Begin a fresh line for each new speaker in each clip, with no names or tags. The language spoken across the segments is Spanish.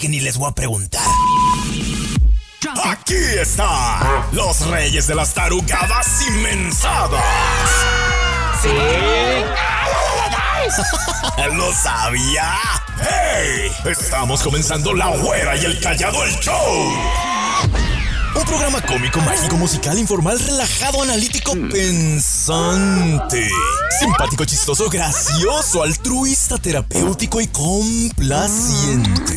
Que ni les voy a preguntar. Aquí están los reyes de las tarugadas inmensadas.
Sí.
¿Lo sabía? ¡Hey! Estamos comenzando La Güera y el Callado el Show. Un programa cómico, mágico, musical, informal, relajado, analítico, pensante. Simpático, chistoso, gracioso, altruista, terapéutico y complaciente.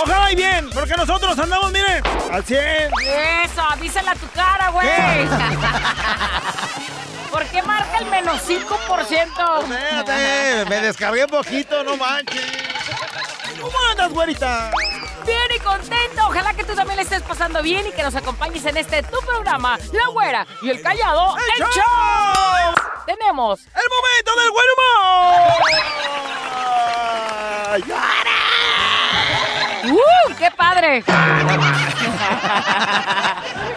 Ojalá y bien, porque nosotros andamos, miren, al 100.
Eso, avísala a tu cara, güey. ¿Por qué marca el menos 5%?
Espérate, me descargué un poquito, no manches. ¿Cómo andas, güerita?
Bien y contento. Ojalá que tú también le estés pasando bien y que nos acompañes en este tu programa, La Güera y el Callado,
¡El
el,
show!
show. Tenemos
¡El momento del buen humor!
¡Uh! ¡Qué padre!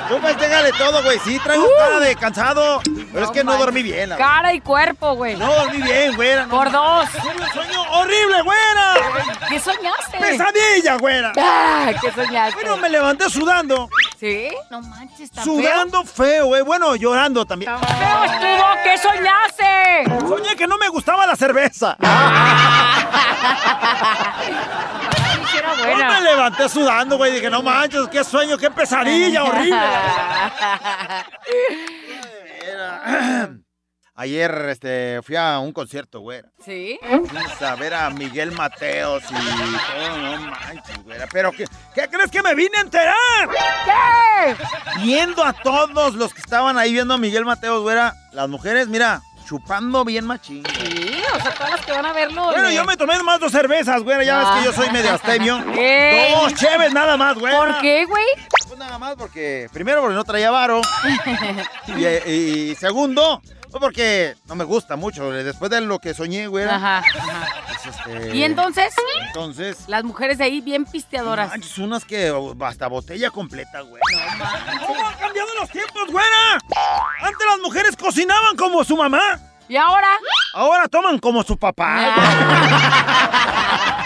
Tú festéjale todo, güey. Sí, traigo cara de cansado, pero es que no dormí bien. la
Cara y cuerpo, güey.
No dormí bien, güera. no.
Por dos.
Tuve un sueño horrible, güera.
¿Qué soñaste?
Pesadilla, güera.
Ah, ¿Qué soñaste?
Bueno, me levanté sudando.
¿Sí? No manches, está
Sudando feo, güey. Bueno, llorando también.
feo. ¡Feo estuvo! ¿Qué soñaste?
Soñé que no me gustaba la cerveza.
Era
Yo me levanté sudando, güey. Dije, no manches, qué sueño, qué pesadilla horrible. Ayer este, fui a un concierto, güey.
¿Sí?
Fuimos a ver a Miguel Mateos y todo, no manches, güey. Pero, ¿qué, ¿qué crees que me vine a enterar?
¿Qué?
Viendo a todos los que estaban ahí viendo a Miguel Mateos, güera. Las mujeres, mira, chupando bien machín.
Sí, o sea, todas las que van a verlo.
Bueno, yo me tomé más dos cervezas, güey. Ya ves que yo soy medio astemio.
Ey.
Dos cheves nada más, güey.
¿Por qué, güey?
Pues nada más porque, primero, porque no traía varo. y, y segundo, pues porque no me gusta mucho. Después de lo que soñé, güey.
Ajá, ajá.
pues, este,
Y entonces,
Entonces,
las mujeres de ahí bien pisteadoras.
manches, unas que hasta botella completa, güey. ¿Cómo han cambiado los tiempos, güera? Antes las mujeres cocinaban como su mamá.
¿Y ahora?
Ahora toman como su papá.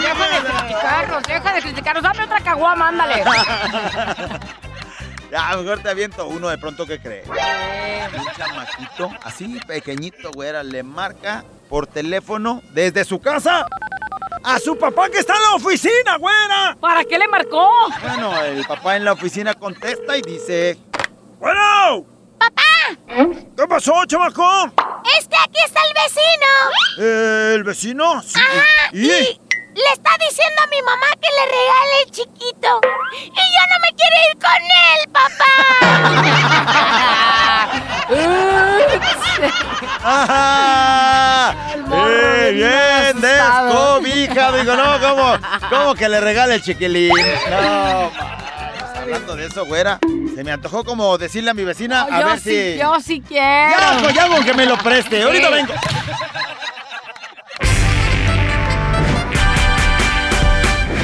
Deja de criticarnos, deja de criticarnos. Dame otra caguama, ándale.
Ya, mejor te aviento uno de pronto que cree. Un chamaquito, así pequeñito, güera, le marca por teléfono desde su casa a su papá que está en la oficina, güera.
¿Para qué le marcó?
Bueno, el papá en la oficina contesta y dice... ¡Bueno! ¡Papá! ¿Qué pasó, chamaco?
Es que aquí está el vecino.
Eh, ¿El vecino? Sí.
Ajá.
¿Y?
Y le está diciendo a mi mamá que le regale el chiquito. Y yo no me quiero ir con él, papá.
¡Ajá!
morro
¡Eh,
bien
bien!
asustado.
¡Descobija! Digo, no, ¿cómo? ¿Cómo que le regale el chiquilín? No, hablando de eso, güera, se me antojó como decirle a mi vecina a
yo
ver
sí,
si...
yo sí quiero.
Ya, pues ya con que me lo preste. Ahorita vengo.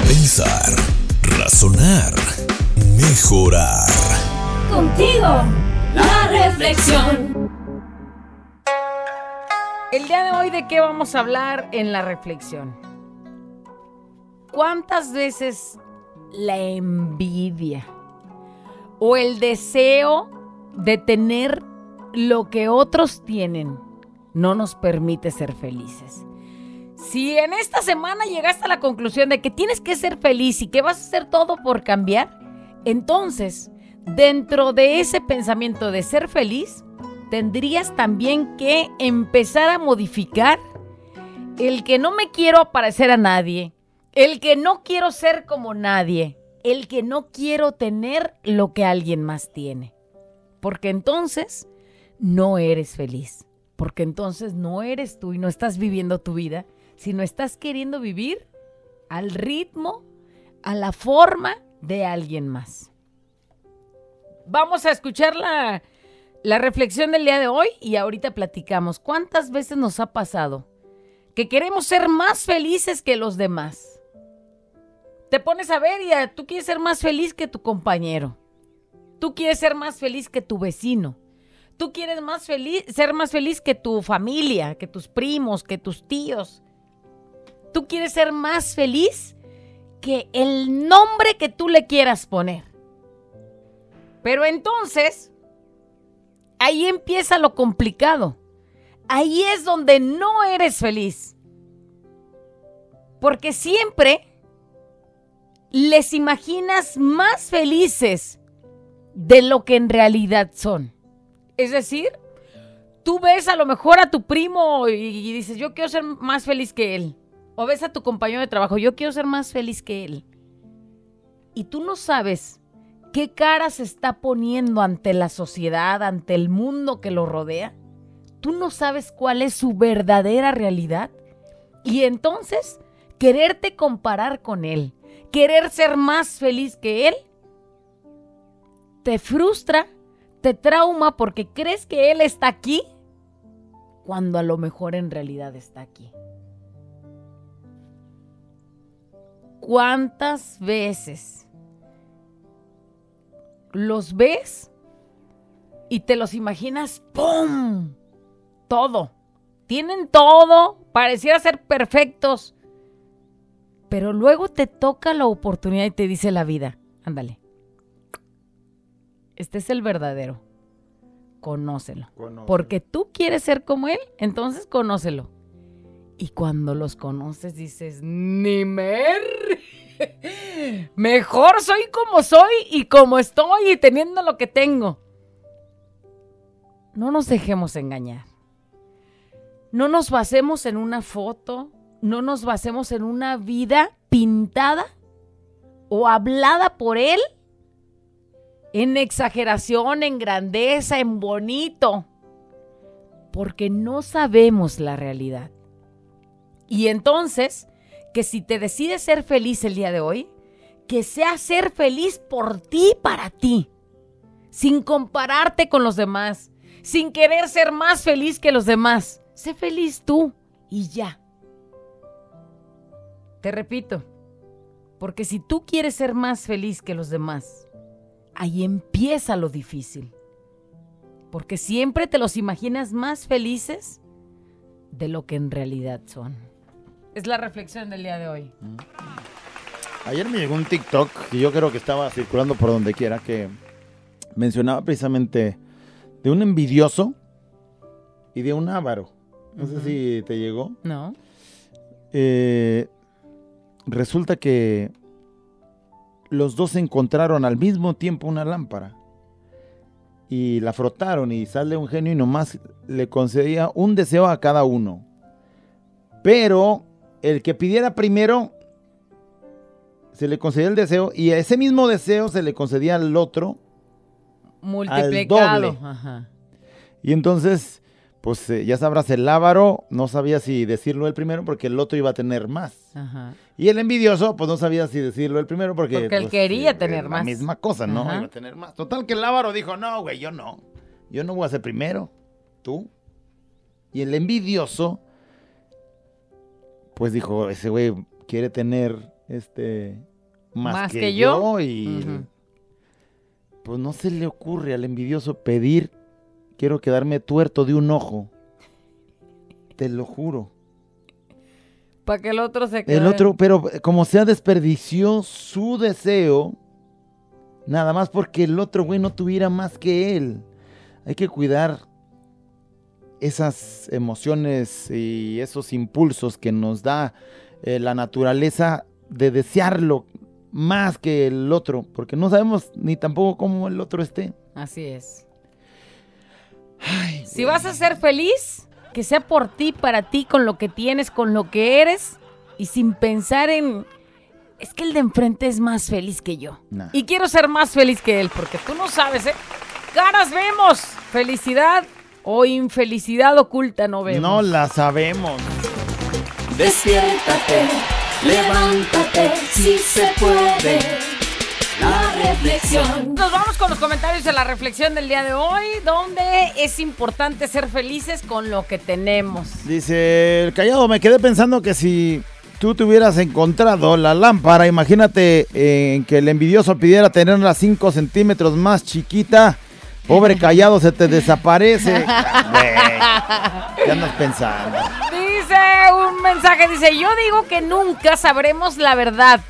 Pensar, razonar, mejorar.
Contigo, la reflexión.
El día de hoy, ¿de qué vamos a hablar en la reflexión? ¿Cuántas veces la envidia o el deseo de tener lo que otros tienen no nos permite ser felices? Si en esta semana llegaste a la conclusión de que tienes que ser feliz y que vas a hacer todo por cambiar, entonces, dentro de ese pensamiento de ser feliz, tendrías también que empezar a modificar el que no me quiero parecer a nadie, el que no quiero ser como nadie, el que no quiero tener lo que alguien más tiene. Porque entonces no eres feliz. Porque entonces no eres tú y no estás viviendo tu vida, sino estás queriendo vivir al ritmo, a la forma de alguien más. Vamos a escuchar la, la reflexión del día de hoy y ahorita platicamos. ¿Cuántas veces nos ha pasado que queremos ser más felices que los demás? Te pones a ver y tú quieres ser más feliz que tu compañero. Tú quieres ser más feliz que tu vecino. Tú quieres más feliz, ser más feliz que tu familia, que tus primos, que tus tíos. Tú quieres ser más feliz que el nombre que tú le quieras poner. Pero entonces, ahí empieza lo complicado. Ahí es donde no eres feliz. Porque siempre les imaginas más felices de lo que en realidad son. Es decir, tú ves a lo mejor a tu primo y, dices, yo quiero ser más feliz que él. O ves a tu compañero de trabajo, yo quiero ser más feliz que él. Y tú no sabes qué cara se está poniendo ante la sociedad, ante el mundo que lo rodea. Tú no sabes cuál es su verdadera realidad. Y entonces, quererte comparar con él, querer ser más feliz que él, te frustra te trauma porque crees que Él está aquí cuando a lo mejor en realidad está aquí. ¿Cuántas veces los ves y te los imaginas, ¡pum! Todo. Tienen todo, pareciera ser perfectos. Pero luego te toca la oportunidad y te dice la vida, ándale, este es el verdadero. Conócelo. Porque tú quieres ser como él, entonces conócelo. Y cuando los conoces dices, ni mer. Mejor soy como soy y como estoy y teniendo lo que tengo. No nos dejemos engañar. No nos basemos en una foto, no nos basemos en una vida pintada o hablada por él en exageración, en grandeza, en bonito, porque no sabemos la realidad. Y entonces, que si te decides ser feliz el día de hoy, que sea ser feliz por ti, para ti, sin compararte con los demás, sin querer ser más feliz que los demás. Sé feliz tú y ya. Te repito, porque si tú quieres ser más feliz que los demás, ahí empieza lo difícil. Porque siempre te los imaginas más felices de lo que en realidad son. Es la reflexión del día de hoy. Mm.
Ayer me llegó un TikTok que yo creo que estaba circulando por donde quiera que mencionaba precisamente de un envidioso y de un avaro. No sé si te llegó.
No.
Eh, resulta que los dos encontraron al mismo tiempo una lámpara y la frotaron y sale un genio y nomás le concedía un deseo a cada uno. Pero el que pidiera primero se le concedía el deseo y ese mismo deseo se le concedía al otro
multiplicado.
Y entonces pues eh, ya sabrás, el lábaro no sabía si decirlo el primero porque el otro iba a tener más. Y el envidioso, pues no sabía si decirlo el primero porque...
Porque él
pues,
quería tener más.
La misma cosa, ¿no? Iba a tener más. Total que el lábaro dijo, no, güey, yo no. Yo no voy a ser primero. Tú. Y el envidioso, pues dijo, ese güey quiere tener este más, que, yo? y... Pues no se le ocurre al envidioso pedir quiero quedarme tuerto de un ojo. Te lo juro.
Para que el otro se quede.
El otro, pero como sea desperdició su deseo, nada más porque el otro güey no tuviera más que él. Hay que cuidar esas emociones y esos impulsos que nos da eh, la naturaleza de desearlo más que el otro, porque no sabemos ni tampoco cómo el otro esté.
Así es. Si vas a ser feliz, que sea por ti, para ti, con lo que tienes, con lo que eres y sin pensar en... Es que el de enfrente es más feliz que yo.
Nah.
Y quiero ser más feliz que él, porque tú no sabes, ¿eh? Caras vemos, felicidad o infelicidad oculta no vemos.
No la sabemos.
Despiértate, levántate, si se puede. La reflexión.
Nos vamos con los comentarios de la reflexión del día de hoy, donde es importante ser felices con lo que tenemos.
Dice el callado, me quedé pensando que si tú te hubieras encontrado la lámpara, imagínate eh, que el envidioso pidiera tenerla 5 centímetros más chiquita. Pobre callado, se te desaparece. Güey, ¿Qué andas pensando?
Dice un mensaje, dice, yo digo que nunca sabremos la verdad.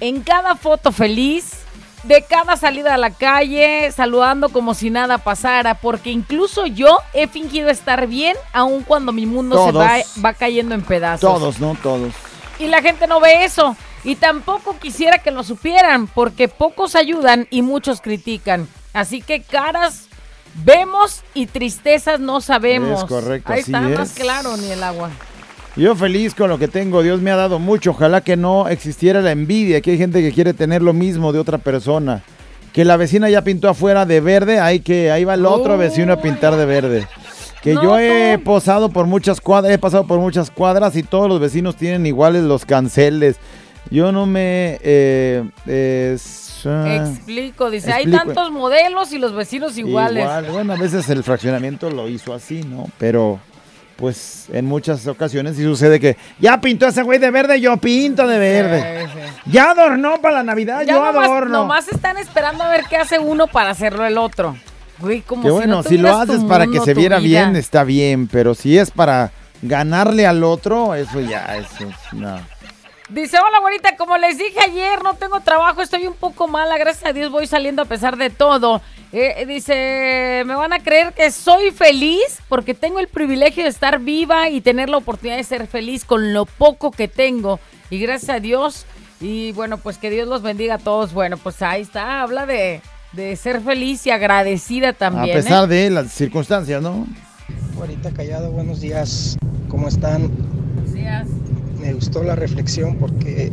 En cada foto feliz, de cada salida a la calle, saludando como si nada pasara, porque incluso yo he fingido estar bien, aun cuando mi mundo se va, va cayendo en pedazos.
Todos, ¿no? Todos.
Y la gente no ve eso. Y tampoco quisiera que lo supieran, porque pocos ayudan y muchos critican. Así que caras vemos y tristezas no sabemos.
Es correcto,
Ahí está más claro ni el agua.
Yo feliz con lo que tengo, Dios me ha dado mucho, ojalá que no existiera la envidia, que hay gente que quiere tener lo mismo de otra persona. Que la vecina ya pintó afuera de verde, hay que ahí va el otro vecino a pintar de verde. Que
No,
yo he posado por muchas cuadras, he pasado por muchas cuadras y todos los vecinos tienen iguales los canceles. Yo no me eh, ah,
Explico, dice, hay tantos modelos y los vecinos iguales.
Igual, bueno, a veces el fraccionamiento lo hizo así, ¿no? Pero, pues, en muchas ocasiones sí sucede que ya pintó ese güey de verde, yo pinto de verde.
Sí, sí.
Ya adornó para la Navidad,
Ya
yo
nomás,
adorno.
nomás están esperando a ver qué hace uno para hacerlo el otro. Güey, como
que
si
bueno,
no
si lo haces para que se viera
vida.
bien, está bien, pero si es para ganarle al otro, eso ya, eso es, no.
Dice, hola güerita, como les dije ayer, no tengo trabajo, estoy un poco mala, gracias a Dios voy saliendo a pesar de todo. Eh, dice, me van a creer que soy feliz porque tengo el privilegio de estar viva y tener la oportunidad de ser feliz con lo poco que tengo. Y gracias a Dios, y bueno, pues que Dios los bendiga a todos. Bueno, pues ahí está, habla de, de ser feliz y agradecida también.
a pesar
¿eh?
de las circunstancias, ¿no?
Ahorita callado, buenos días. ¿Cómo están?
Buenos días.
Me gustó la reflexión porque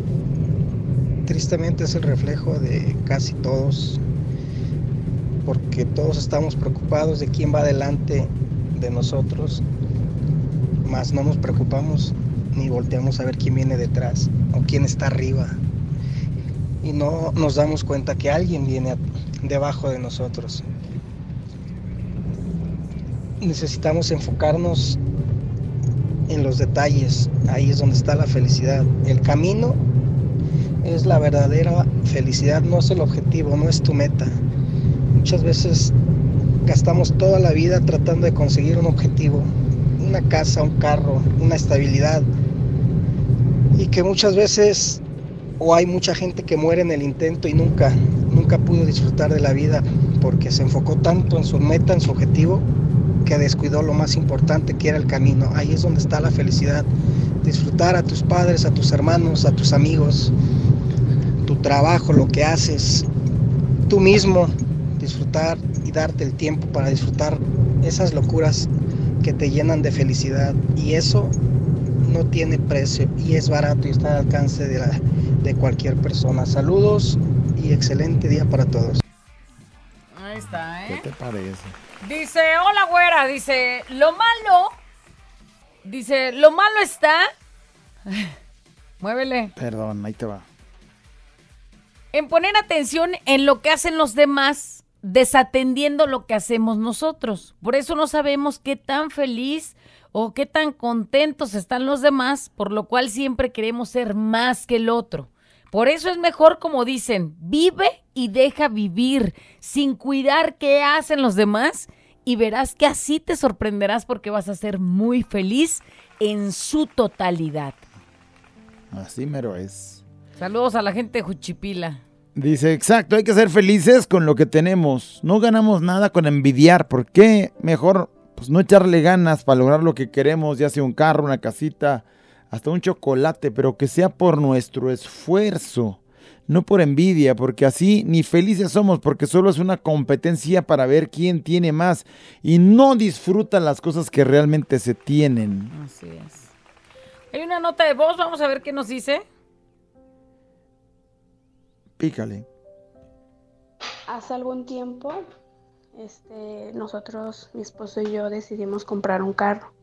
tristemente es el reflejo de casi todos. Porque todos estamos preocupados de quién va adelante de nosotros, más no nos preocupamos ni volteamos a ver quién viene detrás o quién está arriba. Y no nos damos cuenta que alguien viene debajo de nosotros. Necesitamos enfocarnos en los detalles. Ahí es donde está la felicidad. El camino es la verdadera felicidad, no es el objetivo, no es tu meta. Muchas veces gastamos toda la vida tratando de conseguir un objetivo, una casa, un carro, una estabilidad. Y que muchas veces o hay mucha gente que muere en el intento y nunca, nunca pudo disfrutar de la vida porque se enfocó tanto en su meta, en su objetivo, que descuidó lo más importante que era el camino. Ahí es donde está la felicidad. Disfrutar a tus padres, a tus hermanos, a tus amigos, tu trabajo, lo que haces, tú mismo, disfrutar y darte el tiempo para disfrutar esas locuras que te llenan de felicidad. Y eso no tiene precio y es barato y está al alcance de, la- de cualquier persona. Saludos y excelente día para todos.
¿Qué
¿eh?
te parece?
Dice, hola güera, dice, lo malo, dice, lo malo está, muévele,
Perdón, ahí te va.
en poner atención en lo que hacen los demás, desatendiendo lo que hacemos nosotros. Por eso no sabemos qué tan feliz o qué tan contentos están los demás, por lo cual siempre queremos ser más que el otro. Por eso es mejor, como dicen, vive y deja vivir, sin cuidar qué hacen los demás, y verás que así te sorprenderás porque vas a ser muy feliz en su totalidad.
Así mero es.
Saludos a la gente de Juchipila.
Dice, exacto, hay que ser felices con lo que tenemos. No ganamos nada con envidiar. ¿Por qué mejor pues no echarle ganas para lograr lo que queremos, ya sea un carro, una casita, hasta un chocolate, pero que sea por nuestro esfuerzo, no por envidia, porque así ni felices somos, porque solo es una competencia para ver quién tiene más y no disfrutan las cosas que realmente se tienen.
Así es. Hay una nota de voz, vamos a ver qué nos dice.
Pícale.
Hace algún tiempo, este, nosotros, mi esposo y yo decidimos comprar un carro.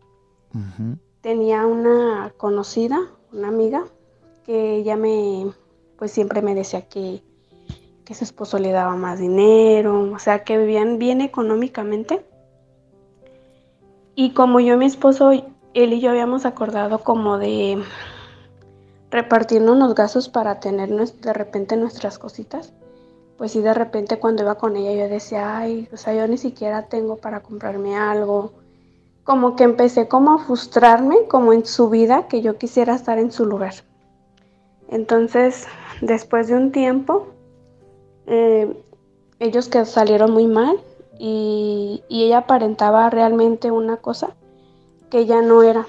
Ujú.
Tenía una conocida, una amiga, que ella me, pues siempre me decía que, que su esposo le daba más dinero, o sea, que vivían bien económicamente. Y como yo y mi esposo, él y yo habíamos acordado como de repartirnos los gastos para tener de repente nuestras cositas, pues sí, de repente cuando iba con ella yo decía, ay, o sea, yo ni siquiera tengo para comprarme algo. Como que empecé como a frustrarme, como en su vida, que yo quisiera estar en su lugar. Entonces, después de un tiempo, eh, ellos que salieron muy mal y, y ella aparentaba realmente una cosa que ella no era,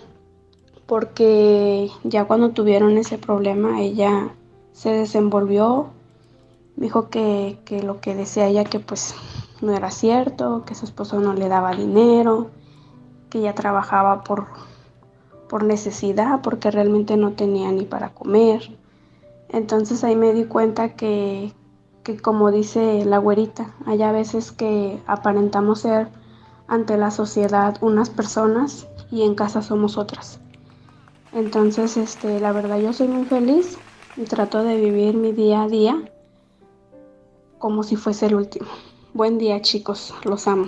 porque ya cuando tuvieron ese problema ella se desenvolvió, dijo que, que lo que decía ella que pues no era cierto, que su esposo no le daba dinero, que ella trabajaba por, por necesidad, porque realmente no tenía ni para comer. Entonces ahí me di cuenta que, que como dice la güerita, hay a veces que aparentamos ser ante la sociedad unas personas y en casa somos otras. Entonces, este, la verdad yo soy muy feliz y trato de vivir mi día a día como si fuese el último. Buen día, chicos, los amo.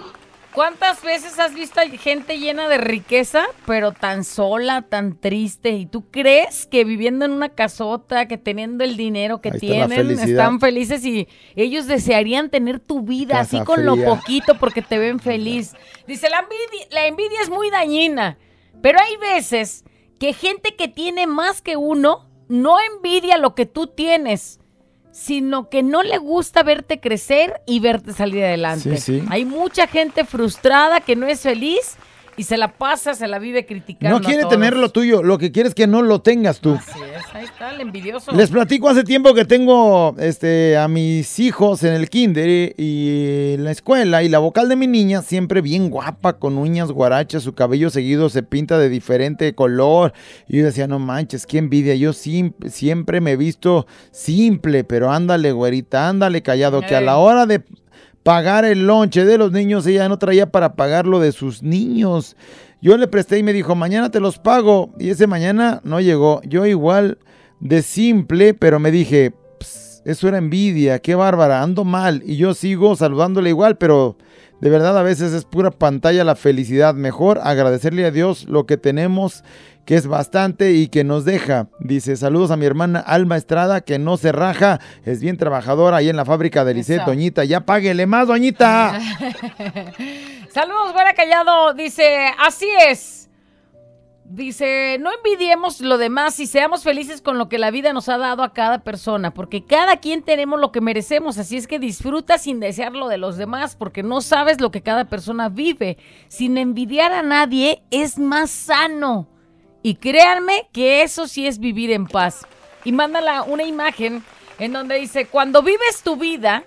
¿Cuántas veces has visto a gente llena de riqueza, pero tan sola, tan triste? ¿Y tú crees que viviendo en una casota, que teniendo el dinero que
Ahí
tienen, están felices y ellos desearían tener tu vida así con lo poquito porque te ven feliz? Dice, la envidia, la envidia es muy dañina, pero hay veces que gente que tiene más que uno no envidia lo que tú tienes, sino que no le gusta verte crecer y verte salir adelante.
Sí, sí.
Hay mucha gente frustrada que no es feliz y se la pasa, se la vive criticando.
No quiere
a todos.
tener lo tuyo, lo que quiere es que no lo tengas tú.
Así es, ahí está el envidioso.
Les platico hace tiempo que tengo este, a mis hijos en el kinder y en la escuela y la vocal de mi niña siempre bien guapa, con uñas guarachas, su cabello seguido se pinta de diferente color. Y yo decía, no manches, qué envidia, yo siempre me he visto simple, pero ándale, güerita, ándale callado, que a la hora de pagar el lonche de los niños, ella no traía para pagar lo de sus niños. Yo le presté y me dijo, mañana te los pago. Y ese mañana no llegó. Yo igual de simple, pero me dije, "Ps, eso era envidia, qué bárbara, ando mal. Y yo sigo saludándole igual, pero de verdad a veces es pura pantalla la felicidad. Mejor agradecerle a Dios lo que tenemos, que es bastante y que nos deja. Dice, saludos a mi hermana Alma Estrada, que no se raja, es bien trabajadora ahí en la fábrica de Lisset. Doñita. Ya páguele más, Doñita.
Saludos, Güera Callado. Dice, así es. Dice, no envidiemos lo demás y seamos felices con lo que la vida nos ha dado a cada persona, porque cada quien tenemos lo que merecemos, así es que disfruta sin desear lo de los demás, porque no sabes lo que cada persona vive. Sin envidiar a nadie es más sano. Y créanme que eso sí es vivir en paz. Y mándala una imagen en donde dice, cuando vives tu vida,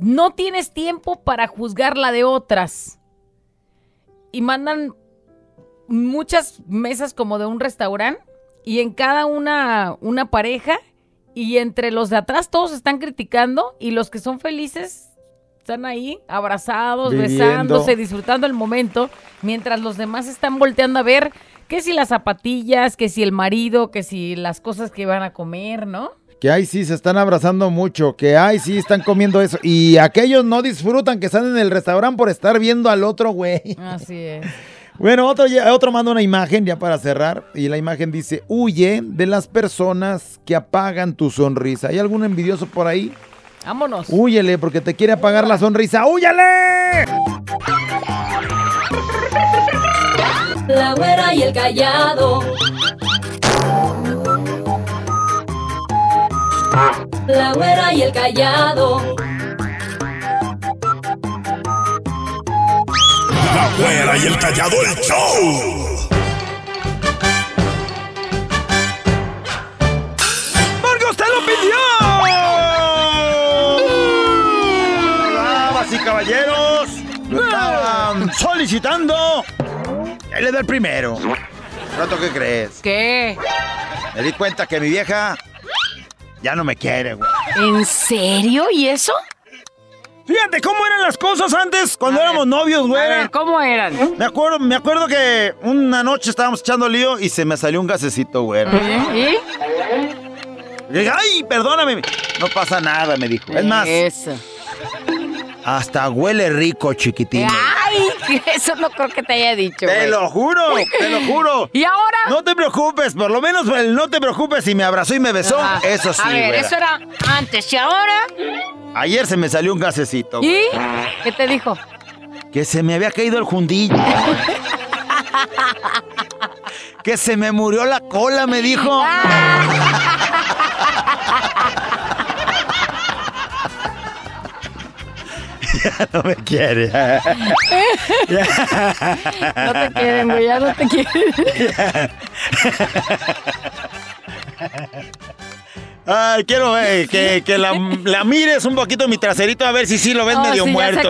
no tienes tiempo para juzgar la de otras. Y mandan muchas mesas como de un restaurante y en cada una una pareja y entre los de atrás todos están criticando y los que son felices están ahí abrazados,
Viviendo.
besándose, disfrutando el momento, mientras los demás están volteando a ver que si las zapatillas, que si el marido, que si las cosas que van a comer, ¿no?
Que ahí sí se están abrazando mucho, que ahí sí están comiendo eso. Y aquellos no disfrutan que están en el restaurante por estar viendo al otro güey.
Así es.
Bueno, otro, otro manda una imagen ya para cerrar. Y la imagen dice, huye de las personas que apagan tu sonrisa. ¿Hay algún envidioso por ahí?
Vámonos.
Húyele porque te quiere apagar la sonrisa. ¡Húyele!
La güera y el callado. La güera y el callado.
Güera y el callado el show.
¡Porque usted lo pidió! Damas y caballeros, lo estaban solicitando. Él es el primero. ¿Pronto qué crees?
¿Qué?
Me di cuenta que mi vieja ya no me quiere, güey.
¿En serio? ¿Y eso?
Fíjate cómo eran las cosas antes cuando éramos novios,
A
güey.
ver, ¿cómo eran?
Me acuerdo, me acuerdo que una noche estábamos echando lío y se me salió un gasecito, güey.
¿Y?
Ay, perdóname. No pasa nada, me dijo. Es más,
Eso.
hasta huele rico, chiquitín.
Ay, eso no creo que te haya dicho.
Te
güey.
lo juro, te lo juro.
¿Y ahora?
No te preocupes, por lo menos el no te preocupes si me abrazó y me besó.
Ajá.
Eso sí,
A ver, eso era antes y ahora.
Ayer se me salió un gasecito.
¿Y? ¿Qué te dijo?
Que se me había caído el jundillo. que se me murió la cola, me dijo. ya no me quiere.
No te quieren, güey, ya no te quieren.
Ay, quiero eh, que, que la, la mires un poquito mi traserito a ver si sí lo ves
No,
medio
sí,
muerto.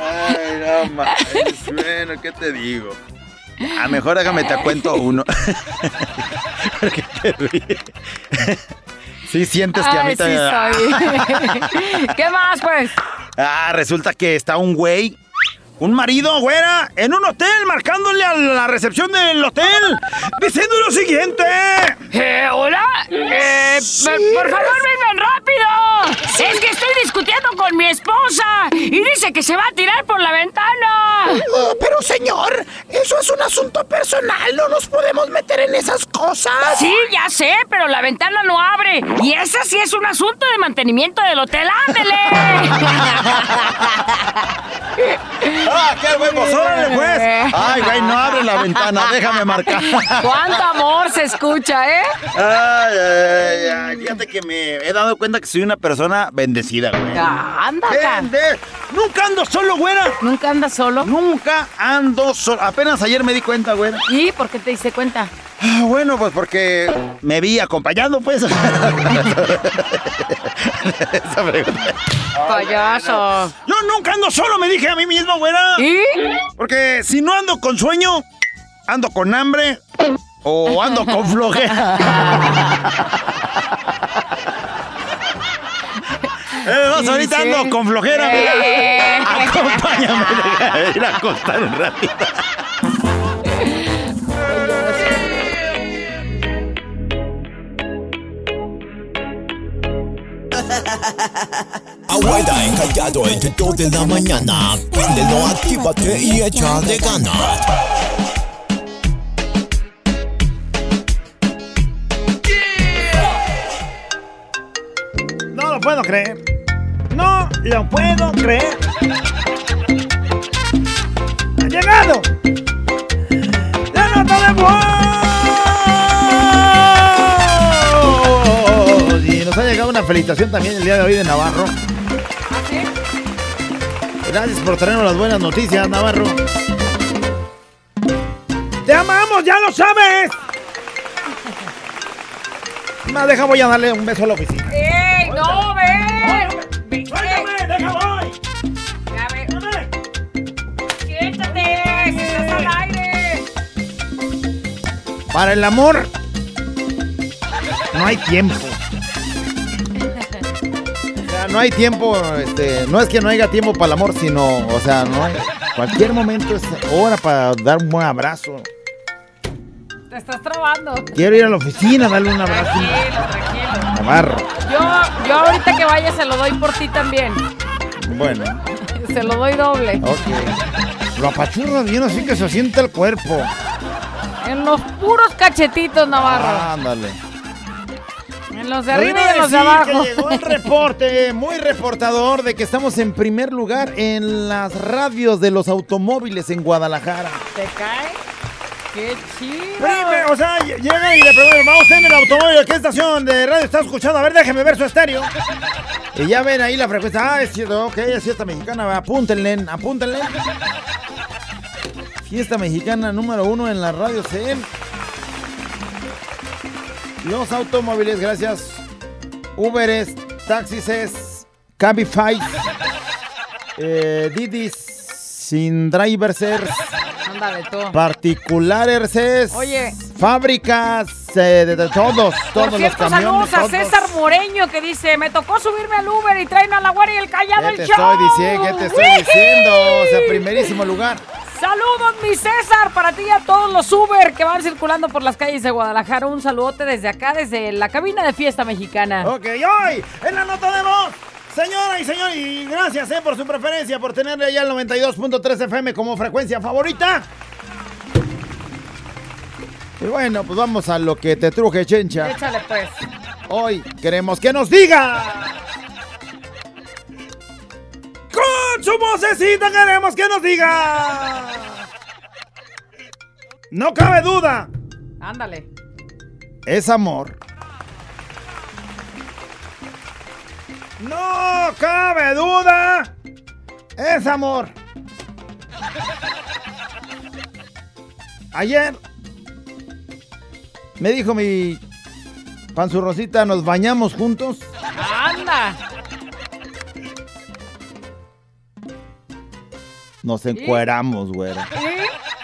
Ay, no manches, bueno, ¿qué te digo? A mejor déjame te cuento uno. ¿Por qué te ríes? Sí sientes que a mí
Ay, sí
también-
soy. ¿Qué más, pues?
Ah, resulta que está un güey, un marido, güera, en un hotel, marcándole a la recepción del hotel, diciendo lo siguiente.
Eh, hola. Eh, por favor, vengan rápido. Es que estoy discutiendo con mi esposa y dice que se va a tirar por la ventana.
Oh, pero señor, eso es un asunto personal, no nos podemos meter en esas cosas.
Sí, ya sé, pero la ventana no abre. Y ese sí es un asunto de mantenimiento del hotel. ¡Ándele!
¡Ah, qué huevos! ¡Órale, pues! Ay, güey, no abre la ventana, déjame marcar.
¡Cuánto amor se escucha, eh!
Ay, ay, ay, fíjate que me he dado cuenta que soy una persona bendecida, güey.
Anda acá.
Vende- Nunca ando solo, güera.
¿Nunca andas solo?
Nunca ando solo. Apenas ayer me di cuenta, güera.
¿Y por qué te diste cuenta?
Ah, bueno, pues porque me vi acompañado, pues. Esa pregunta.
Payaso.
Yo nunca ando solo, me dije a mí mismo, güera.
¿Y?
Porque si no ando con sueño, ando con hambre o ando con flojera. Eh, ahorita
Sí, sí.
ando con flojera, mira.
Eh.
Acompáñame, ir a acostar un ratito.
Abuela encallado entre dos de la mañana. Préndelo, actívate y échale ganas.
No lo puedo creer. No lo puedo creer. ¡Ha llegado! ¡La nota de voz! Una felicitación también el día de hoy de Navarro. Gracias por traernos las buenas noticias, Navarro. ¡Te amamos, ya lo sabes! Más deja, voy a darle un beso a la oficina.
¡Ey, no, ven!
¡Suéltame, deja voy!
Ya ve. ¡Siéntate! ¡Si estás al aire!
Para el amor no hay tiempo. No hay tiempo, este, no es que no haya tiempo para el amor, sino, o sea, no hay, cualquier momento es hora para dar un buen abrazo.
Te estás trabando.
Quiero ir a la oficina, darle un abrazo.
Tranquilo, tranquilo.
Navarro.
Yo, yo ahorita que vaya se lo doy por ti también.
Bueno,
Se lo doy doble.
ok. Lo apachurras bien así que se siente el cuerpo.
En los puros cachetitos, Navarro.
Ándale.
En los de arriba
iba
y en los de abajo.
que llegó el reporte muy reportador de que estamos en primer lugar en las radios de los automóviles en Guadalajara.
¿Te cae? ¡Qué chido!
Prime, o sea, ll- llega y le pregunta, ¿va usted en el automóvil? ¿Qué estación de radio está escuchando? A ver, déjeme ver su estéreo.
Y ya ven ahí la frecuencia. Ah, es cierto, ok, es fiesta mexicana. Apúntenle, apúntenle. Fiesta mexicana número uno en la radio CN. Los automóviles, gracias. Uberes, taxis, Cabify, eh, Didis, sin drivers,
Ándale tú.
particulares,
Oye.
fábricas, eh, de, de todos, todos
Por cierto,
los camiones.
saludos a. César Moreño que dice, me tocó subirme al Uber y traen a la guardia y el callado
¿Qué
el
te
show.
estoy diciendo? ¿Qué te estoy diciendo? O sea, primerísimo lugar.
Saludos, mi César, para ti y a todos los Uber que van circulando por las calles de Guadalajara. Un saludote desde acá, desde la cabina de fiesta mexicana.
Ok, hoy en la nota de voz. Señora y señor, y gracias eh, por su preferencia, por tenerle ya el 92.3 FM como frecuencia favorita. Y bueno, pues vamos a lo que te truje, chencha.
Échale pues.
Hoy queremos que nos diga. Con su vocecita queremos que nos diga. No cabe duda,
Ándale.
es amor. No cabe duda, es amor. Ayer me dijo mi panzurrosita, nos bañamos juntos.
Anda.
Nos encueramos, güera.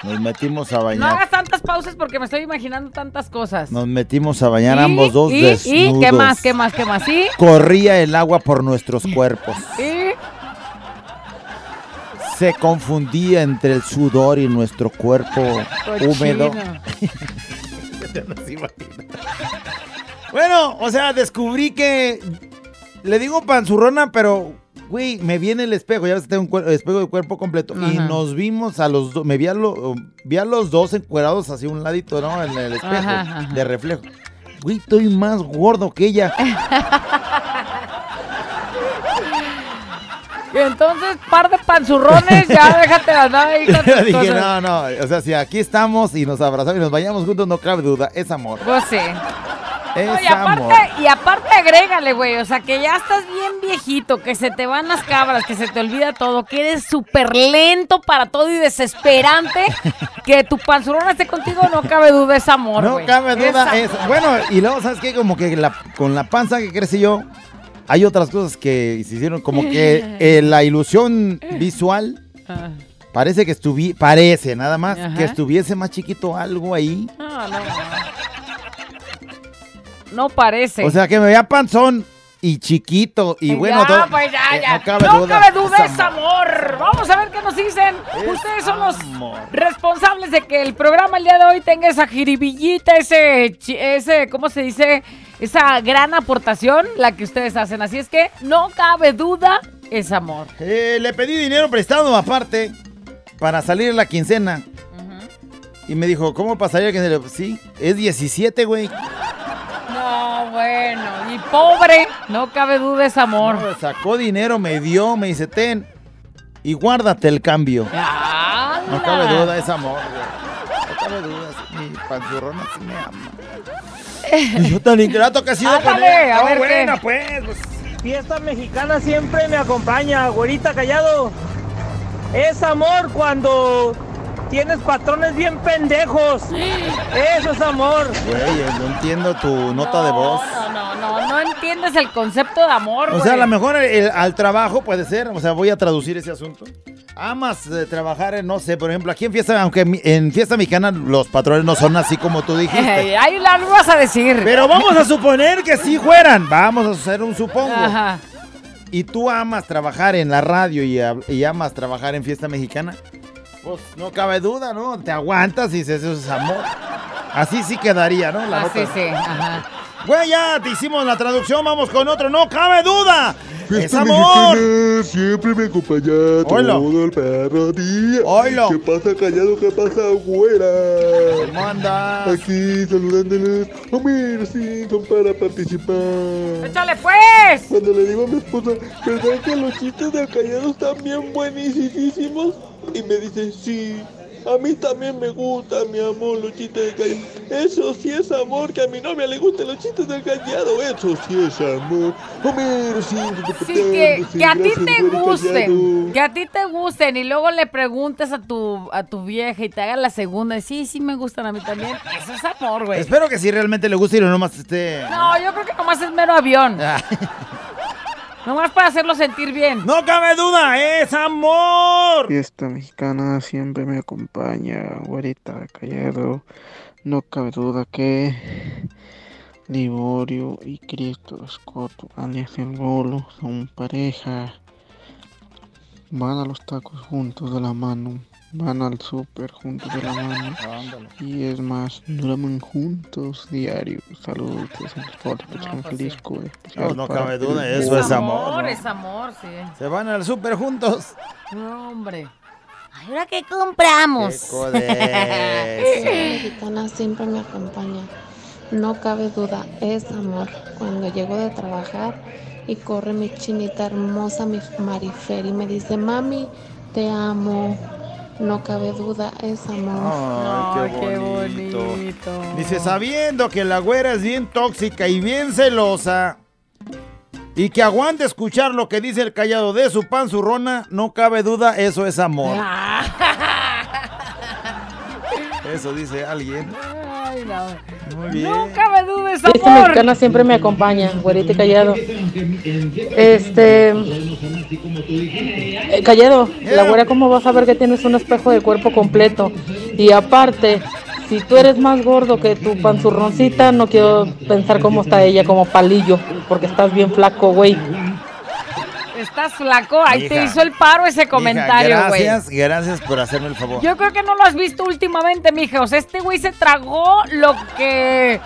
Nos metimos a
No
bañar.
hagas tantas pausas porque me estoy imaginando tantas cosas.
Nos metimos a bañar
¿Y?
ambos dos
¿Y?
desnudos.
¿Y? ¿Qué más? ¿Qué más? ¿Qué más? ¿Sí?
Corría el agua por nuestros cuerpos.
¿Y?
Se confundía entre el sudor y nuestro cuerpo húmedo. Bueno, o sea, descubrí que le digo panzurrona, pero güey, me viene el espejo, ya ves que tengo un espejo de cuerpo completo y nos vimos a los dos, me vi a, lo- vi a los dos encuerados hacia un ladito, ¿no? En el espejo
Ajá, ajá.
de reflejo. Güey, estoy más gordo que ella.
Y entonces, par de panzurrones, ya déjate de andar ahí con tus
Dije, no, no, o sea, si aquí estamos y nos abrazamos y nos bañamos juntos, no cabe duda, es amor.
Pues sí. No, y, aparte, y aparte agrégale, güey, o sea, que ya estás bien viejito, que se te van las cabras, que se te olvida todo, que eres súper lento para todo y desesperante, que tu panzurrona esté contigo, no cabe duda, es amor,
No cabe duda, es, bueno, y luego, ¿sabes qué? Como que la- con la panza que crecí yo, hay otras cosas que se hicieron, como que eh, la ilusión visual,
Ah,
parece que estuviese, parece nada más,
Ajá.
que estuviese más chiquito algo ahí.
No, no. No parece.
O sea, que me veía panzón y chiquito, y bueno,
ya, pues ya,
eh,
ya.
no cabe
No
duda,
cabe duda,
es
es amor. Vamos a ver qué nos dicen.
Es
Ustedes son los
amor.
responsables de que el programa el día de hoy tenga esa jiribillita, ese, ese, ¿cómo se dice? Esa gran aportación, la que ustedes hacen. Así es que no cabe duda, es amor.
Eh, le pedí dinero prestado aparte para salir la quincena. Y me dijo, ¿cómo pasaría que se le... Sí, es 17, güey.
No, bueno. Y pobre, no cabe duda, es amor.
No, sacó dinero, me dio, me dice, ten. Y guárdate el cambio. No cabe duda, es amor, güey. No cabe duda, mi panzurrona sí me ama. Y yo tan ingrato que he sido con ella.
a
No,
ver
buena,
qué.
pues. pues.
Fiesta mexicana siempre me acompaña, güerita callado. Es amor cuando tienes patrones bien pendejos. Eso es amor.
Güey, no entiendo tu nota de voz.
No, no, no, no entiendes el concepto de amor,
O sea, a lo mejor el- al trabajo puede ser, o sea, voy a traducir ese asunto. Amas trabajar en, no sé, por ejemplo, aquí en fiesta, aunque en fiesta mexicana los patrones no son así como tú dijiste.
Ahí la vas a decir.
Pero vamos a suponer que sí fueran. Vamos a hacer un supongo.
Ajá.
Y tú amas trabajar en la radio y, y amas trabajar en fiesta mexicana. Pues no cabe duda, ¿no? Te aguantas y dices, eso es amor. Así sí quedaría, ¿no? La
Así
nota.
sí, ajá.
Güey, ya te hicimos la traducción, vamos con otro, no cabe duda. Es amor.
mexicana siempre me acompaña
Oilo.
todo el perro día.
Oilo.
¿Qué pasa callado? ¿Qué pasa güera?
¿Cómo andas?
Aquí saludándoles. Homero Simpson para participar.
¡Échale pues!
Cuando le digo a mi esposa, ¿verdad que los chistes del callado están bien buenísimos? Y me dice, sí. A mí también me gustan, mi amor, los chistes del callado. Eso sí es amor, que a mi novia le gusten los chistes del callado. Eso sí es amor. Homero, sí,
Sí, que, que a ti te gusten,
callado.
que a ti te gusten y luego le preguntes a tu, a tu vieja y te haga la segunda, y sí, sí me gustan a mí también. Eso es amor, güey.
Espero que sí realmente le guste y no nomás esté...
No, yo creo que nomás es mero avión. nomás para hacerlo sentir bien.
¡No cabe duda! ¡Es amor!
Fiesta mexicana siempre me acompaña, güerita callado. No cabe duda que Liborio y Cristo Scott, alias el Bolo, son pareja. Van a los tacos juntos de la mano, van al súper juntos de la mano. Y es más, duermen juntos diario. Saludos, que se les porte, que tengan feliz cura especial
No, no cabe duda,
el
eso es amor. ¿no?
es amor, sí.
Se van al súper juntos.
No, hombre.
¿Ahora qué compramos?
Fiesta mexicana siempre me acompaña. No cabe duda, es amor. Cuando llego de trabajar y corre mi chinita hermosa, mi Marifer, y me dice, mami, te amo. No cabe duda, es amor.
Ay, qué bonito. Dice, sabiendo que la güera es bien tóxica y bien celosa y que aguante escuchar lo que dice el callado de su panzurrona, no cabe duda, eso es amor. Eso dice alguien.
Ay, no.
Muy bien.
No cabe duda, es
Fiesta
amor.
mexicana siempre me acompaña, güerita y callado. Este. eh, callado, la güera, ¿cómo vas a ver que tienes un espejo de cuerpo completo? Y aparte, si tú eres más gordo que tu panzurroncita, no quiero pensar cómo está ella como palillo, porque estás bien flaco, güey.
Estás flaco, ahí te hizo el paro ese comentario, güey.
gracias, gracias por hacerme el favor.
Yo creo que no lo has visto últimamente, mija. O sea, este güey se tragó lo que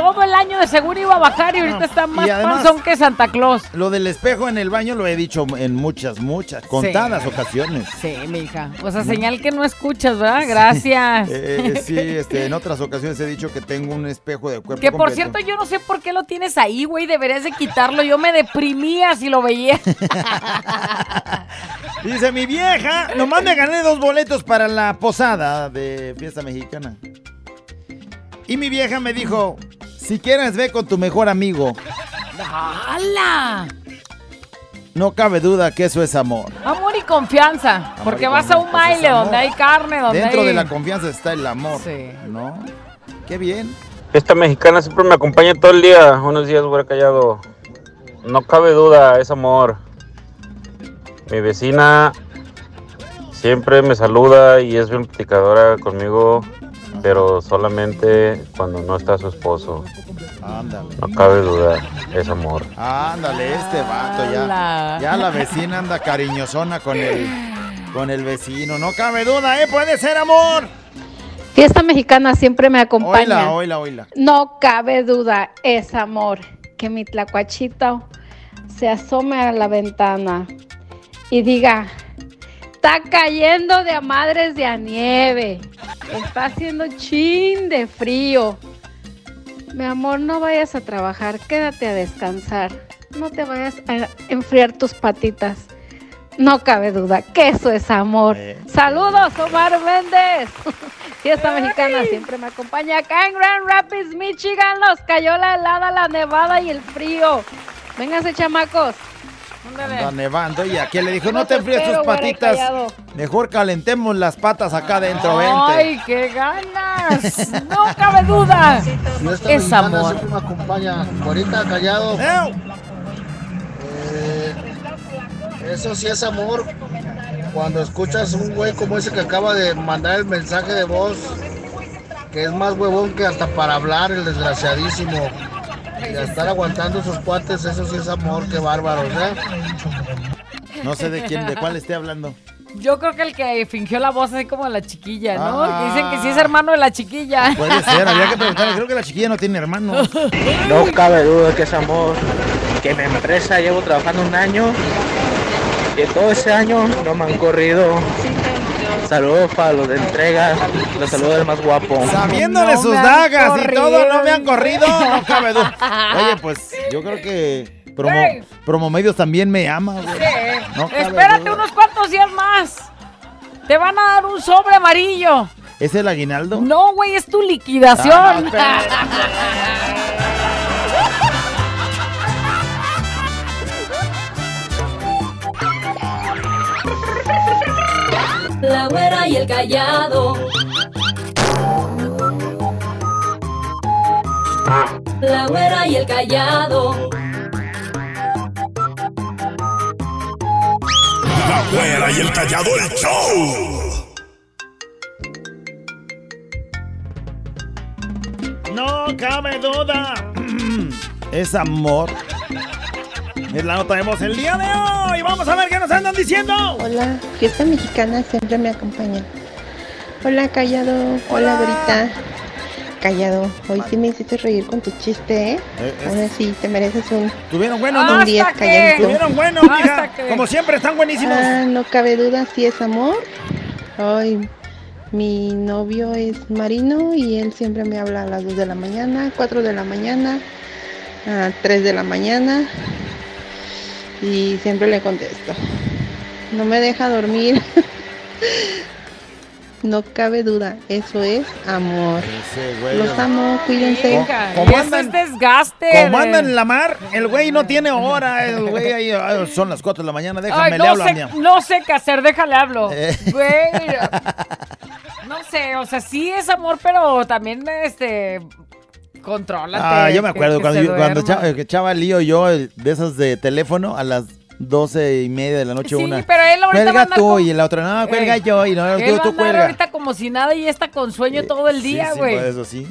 todo el año de seguro iba a bajar y ahorita está más
además-
panzón que Santa Claus.
Lo del espejo en el baño lo he dicho en muchas, muchas, contadas
Sí.
ocasiones.
Sí, mija. O sea, señal que no escuchas, ¿verdad? Gracias.
Eh, sí, este, en otras ocasiones he dicho que tengo un espejo de cuerpo
Que por
completo.
cierto, yo no sé por qué lo tienes ahí, güey. Deberías de quitarlo. Yo me deprimía si lo veía.
Dice mi vieja, nomás me gané dos boletos para la posada de fiesta mexicana. Y mi vieja me dijo, si quieres ve con tu mejor amigo.
¡Hala!
No cabe duda que eso es amor.
Amor y confianza. Porque
y
vas a un baile donde hay carne, donde
Dentro
hay...
de la confianza está el amor. ¿No? Qué bien.
Esta mexicana siempre me acompaña todo el día. Unos días voy callado. No cabe duda, es amor. Mi vecina siempre me saluda y es bien platicadora conmigo, pero solamente cuando no está su esposo.
Ándale.
No cabe duda, es amor.
Ándale, este vato ya. Ya la vecina anda cariñosona con el, con el vecino. No cabe duda, ¿eh? Puede ser amor.
Fiesta mexicana siempre me acompaña.
Oila, oila, oila.
No cabe duda, es amor. Que mi tlacuachito se asome a la ventana y diga, está cayendo de a madres de a nieve. Está haciendo chin de frío. Mi amor, no vayas a trabajar, quédate a descansar. No te vayas a enfriar tus patitas. No cabe duda que eso es amor. Saludos, Omar Méndez. Fiesta mexicana siempre me acompaña acá en Grand Rapids, Michigan. Nos cayó la helada, la nevada y el frío. Vénganse, chamacos.
Anda nevando y aquí le dijo, no te enfríes tus patitas. Mejor calentemos las patas acá adentro, vente.
¡Ay, qué ganas! No cabe duda. Es amor.
siempre me acompaña. Ahorita callado. Eh, eso sí es amor. Cuando escuchas un güey como ese que acaba de mandar el mensaje de voz, que es más huevón que hasta para hablar, el desgraciadísimo. Y a estar aguantando sus cuates, eso sí es amor, qué bárbaro, ¿eh?
No sé de quién, de cuál esté hablando.
Yo creo que el que fingió la voz así como la chiquilla, ¿no?
Ah.
Que dicen que sí es hermano de la chiquilla.
Puede ser, había que preguntarle. Creo que la chiquilla no tiene hermanos.
No cabe duda que es amor. Que mi empresa llevo trabajando un año. Y todo ese año no me han corrido. Saludos para los de entrega. Los saludos del más guapo.
Sabiéndole
No
sus dagas y todo, no me han corrido, no cabe duda. Oye, pues yo creo que Promo. Promomedios también me ama, güey.
Sí.
No cabe
Espérate
duda.
unos cuantos días más. Te van a dar un sobre amarillo.
¿Es el aguinaldo?
No, güey, es tu liquidación.
Ah, no,
La güera y el callado. La güera y el callado.
La güera y el callado el show.
No cabe duda. Es amor. Es la nota de voz el día de hoy. Vamos a ver qué nos andan diciendo.
Hola, fiesta mexicana siempre me acompaña. Hola, Callado. Hola, Dorita. Callado, hoy sí me hiciste reír con tu chiste, ¿eh?
Eh,
Ahora sí, te mereces un,
Tuvieron bueno,
un
¿no?
10
que-
calladito.
Tuvieron bueno, mija. Como siempre, están buenísimos.
Ah, no cabe duda, sí es amor. Ay, mi novio es marino y él siempre me habla a las 2 de la mañana, 4 de la mañana, a 3 de la mañana y siempre le contesto. No me deja dormir. No cabe duda, eso es amor. Los amo, cuídense.
Hija,
¿Cómo
y eso
andan?
es desgaste.
Como
de-
anda en la mar, el güey no tiene hora. El güey ahí, ay, son las 4 de la mañana, déjame,
Ay,
le
no,
hablo a
sé,
mi am-
no sé qué hacer, déjale hablo.
Eh.
Güey. No sé, o sea, sí es amor, pero también este contrólate.
Ah, yo me acuerdo
que
cuando, yo- cuando echaba, eh, echaba lío yo eh, de esas de teléfono a las 12 y media de la noche
Sí,
una.
pero él ahorita va a
Cuelga tú
como-
y la otra, no, cuelga
Ey,
yo y no,
Él
tú,
va
tú cuelga.
ahorita como si nada y está con sueño todo el
Sí,
día,
sí,
güey.
pues, eso sí.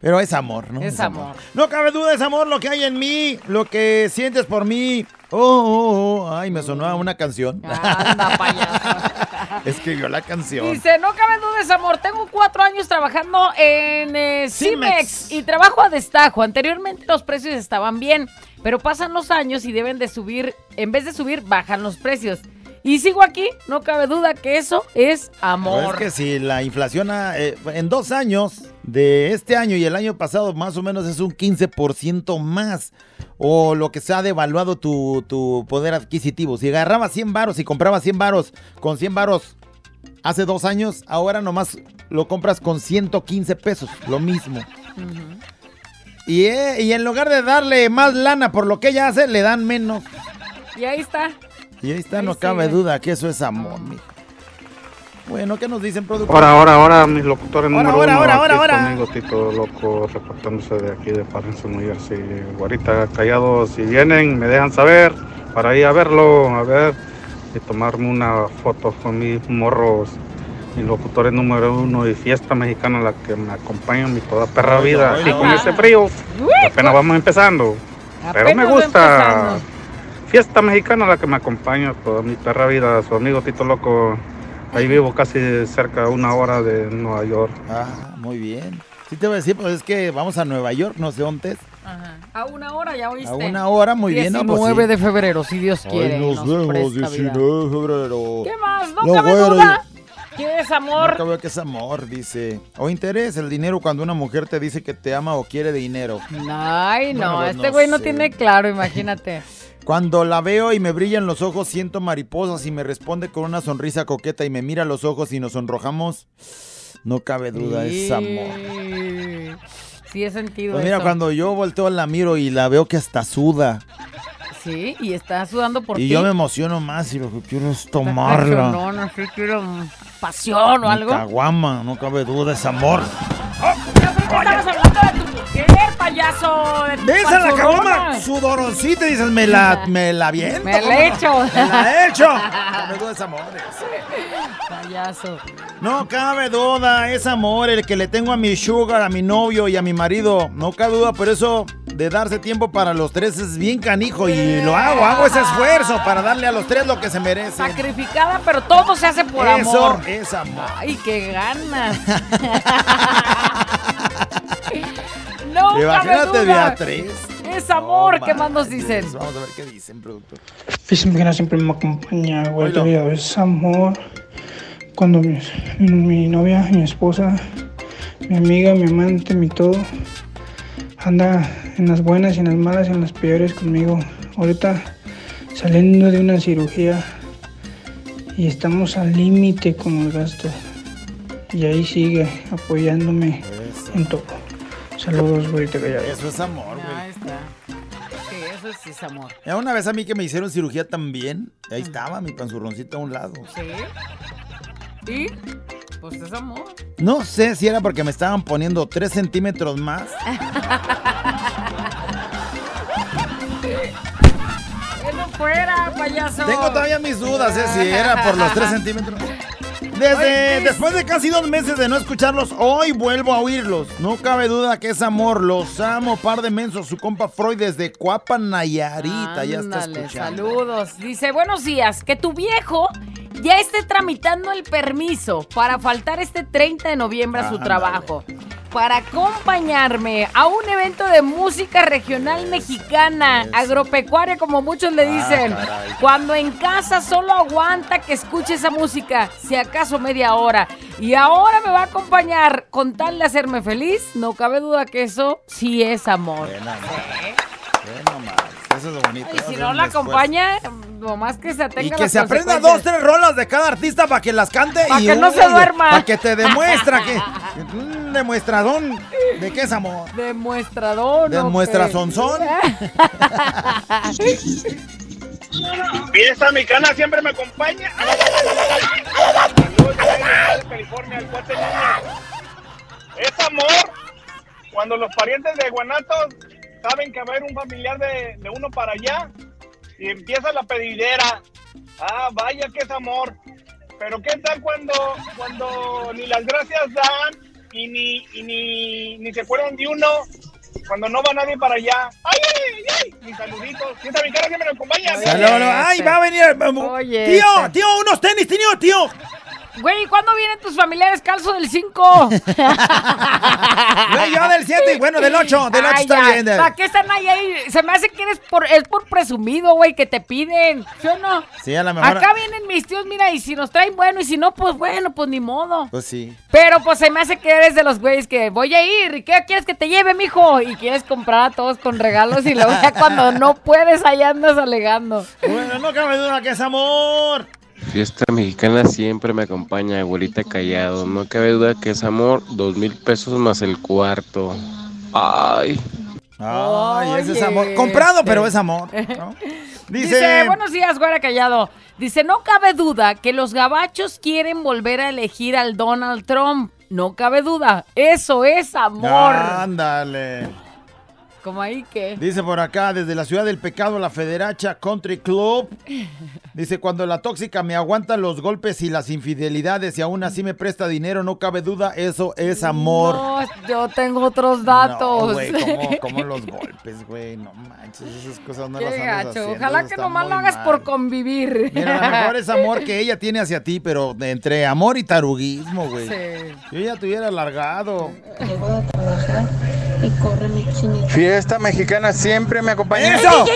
Pero es amor, ¿no?
Es amor.
No cabe duda, es amor lo que hay en mí, lo que sientes por mí. Oh, oh, oh. Ay, me sonó a una canción. Escribió la canción.
Dice, no cabe duda, es amor. Tengo cuatro años trabajando en eh, Cimex y trabajo a destajo. Anteriormente los precios estaban bien, pero pasan los años y deben de subir. En vez de subir, bajan los precios. Y sigo aquí, no cabe duda que eso es
Pero
amor.
es que si la inflación eh, en dos años de este año y el año pasado más o menos es un 15% más o lo que se ha devaluado tu, tu poder adquisitivo. Si agarrabas 100 varos y comprabas 100 varos con 100 varos hace dos años, ahora nomás lo compras con 115 pesos, lo mismo. Y, eh, y en lugar de darle más lana por lo que ella hace, le dan menos.
Y ahí está.
Y ahí está,
Ahí
no cabe duda que eso es amor, mijo. Bueno, ¿qué nos dicen, productor?
Ahora, ahora, ahora, mis locutores
Ahora,
número
ahora,
uno.
ahora,
aquí
ahora,
Tito Loco reportándose de aquí de Parense, New Jersey. Ahorita callado, si vienen, me dejan saber para ir a verlo, a ver, y tomarme una foto con mis morros. Mis locutores número uno y fiesta mexicana la que me acompaña en mi toda perra vida.
oye.
Y con ese frío, apenas vamos empezando. Pero me
Apenas
gusta.
empezando.
Fiesta mexicana la que me acompaña toda mi perra vida, su amigo Tito Loco. Ahí vivo casi cerca de una hora de Nueva York.
Ah, muy bien. Sí te voy a decir, pues es que vamos a Nueva York, no sé dónde es.
Ajá. A una hora, ya oíste.
A una hora, muy bien, ¿no? Pues
19
sí.
de febrero, si Dios quiere.
Ay, nos
y
vemos,
presta vida.
19 de febrero.
¿Qué más? No
No,
cabe duda que es amor.
No cabe que es amor, dice. O interés, el dinero cuando una mujer te dice que te ama o quiere dinero.
Ay, no,
Bueno, pues,
este
no
güey no tiene claro, imagínate.
Cuando la veo y me brillan los ojos, siento mariposas y me responde con una sonrisa coqueta y me mira a los ojos y nos sonrojamos. No cabe duda, es amor.
Sí, Sí, he sentido
Pues mira,
eso.
cuando yo volteo la miro y la veo que hasta suda.
Sí, y está sudando por
y
ti.
yo me emociono más y lo que quiero es tomarla.
No, no sé, quiero pasión o
Mi
algo.
Caguama, no cabe duda, es amor.
Estamos payaso.
¿Ves a la caguama? Sudoroncita y dices, me la, me la viento.
Me la
¿cómo
he hecho.
Me la he hecho. No cabe duda, es amor.
Payaso.
No cabe duda, es amor el que le tengo a mi sugar, a mi novio y a mi marido. No cabe duda, por eso de darse tiempo para los tres es bien canijo y lo hago, hago ese esfuerzo para darle a los tres lo que se merecen.
Sacrificada, pero todo se hace por
Eso
amor.
es amor.
Ay, qué ganas. no,
Imagínate. Beatriz.
Es amor,
No
¿qué más nos dicen?
Vamos a ver qué dicen, productor.
Fiesta mexicana siempre me acompaña, güey. Querido, Es amor. Cuando mi, mi novia, mi esposa, mi amiga, mi amante, mi todo, anda en las buenas y en las malas y en las peores conmigo. Ahorita saliendo de una cirugía y estamos al límite con el gasto. Y ahí sigue apoyándome en todo. Saludos, güerita callado.
Eso es amor, güey.
Ahí está. Sí, eso sí es amor.
Ya una vez a mí que me hicieron cirugía también, ahí estaba mi panzurroncito a un lado.
¿Sí? ¿Y? Pues es amor.
No sé si era porque me estaban poniendo 3 centímetros más.
Que no fuera, payaso.
Tengo todavía mis dudas, ¿eh? Si era por los 3 centímetros. Desde después de casi dos meses de no escucharlos, hoy vuelvo a oírlos. No cabe duda que es amor. Los amo, par de mensos. Su compa Freud desde Cuapa, Nayarita. ya está escuchando.
Saludos. Dice, buenos días, que tu viejo ya esté tramitando el permiso para faltar este 30 de noviembre a su trabajo. Para acompañarme a un evento de música regional mexicana, agropecuaria, como muchos le
Ah,
dicen. Cuando en casa solo aguanta que escuche esa música, si acaso media hora. Y ahora me va a acompañar con tal de hacerme feliz, no cabe duda que eso sí es amor.
Más. Eso es bonito.
Y si no la acompaña, nomás que se
Y
atenga a
que
las
se aprenda dos, tres rolas de cada artista para que las cante.
Pa'
y
que no se duerma.
Para que te demuestra que. Un demuestradón de qué es amor.
Demuestrador.
Demuestra sonzón.
Fiesta mexicana siempre me acompaña. Saludos de California, el cuate Núñez. Es amor cuando los parientes de Guanatos saben que va a haber un familiar de, de uno para allá y empieza la pedidera. Ah, vaya que es amor. Pero ¿qué tal cuando, cuando ni las gracias dan y ni, y ni, ni se acuerdan de uno? Cuando no va nadie para allá. ¡Ay, ay, ay! Mis saluditos. Fiesta mexicana siempre me acompaña.
Saludos. Ay, va a venir.
Oye,
tío,
este.
tío, unos tenis, tío, tío.
Güey, ¿cuándo vienen tus familiares calzo del 5?
Güey, yo del 7 y bueno, del 8. Del 8 está bien.
¿Para qué están ahí, ahí? Se me hace que eres por, es por presumido, güey, que te piden. ¿Sí o no?
Sí, a lo mejor.
Acá vienen mis tíos, mira, y si nos traen bueno, y si no, pues bueno, pues ni modo.
Pues sí.
Pero pues se me hace que eres de los güeyes que voy a ir. ¿Y qué quieres que te lleve, mijo? Y quieres comprar a todos con regalos y luego ya cuando no puedes, ahí andas alegando.
Bueno, no cabe duda que es amor.
Fiesta mexicana siempre me acompaña, abuelita callado. No cabe duda que es amor, dos mil pesos más el cuarto. Ay.
Ay, ese es amor. Comprado, pero es amor. ¿no?
Dice,
Dice.
buenos días, güera callado. Dice, no cabe duda que los gabachos quieren volver a elegir al Donald Trump. No cabe duda. Eso es amor.
Ándale.
Como ahí que.
Dice por acá, desde la ciudad del pecado, la Federacha Country Club. Dice, cuando la tóxica me aguanta los golpes y las infidelidades y aún así me presta dinero, no cabe duda, eso es amor.
No, yo tengo otros datos.
No, güey, ¿cómo, cómo los golpes, güey? No manches, esas cosas no las
Qué
andas
gacho.
haciendo,
Ojalá
eso
que nomás lo hagas
mal.
por convivir.
Mira, a lo mejor es amor que ella tiene hacia ti, pero entre amor y taruguismo, güey.
Sí.
Yo ya te hubiera largado.
Y corre mi chinito.
Fiesta mexicana siempre me acompaña.
¡Eso!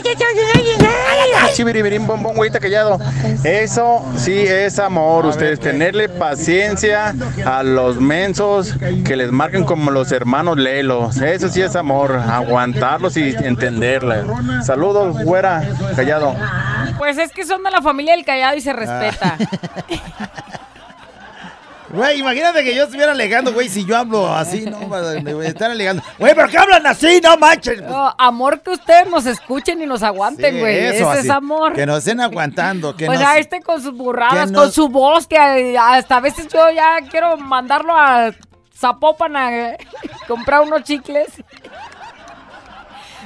Chibiribirín, bombón, güeyita callado. Eso sí es amor. Ustedes tenerle paciencia a los mensos que les marquen como los hermanos Lelos. Eso sí es amor. Aguantarlos y entenderle. Saludos, güera, callado.
Pues es que son de la familia del callado y se respeta.
Güey, imagínate que yo estuviera alegando, güey, si yo hablo así, ¿no? Me estar alegando. Güey, ¿pero qué hablan así? No manches.
No, amor que ustedes nos escuchen y nos aguanten,
Sí,
güey.
eso,
Ese
así,
es amor.
Que nos estén aguantando. Que
pues
nos...
este con sus burradas, con
nos-
su voz, que eh, hasta a veces yo ya quiero mandarlo a Zapopan a eh, comprar unos chicles.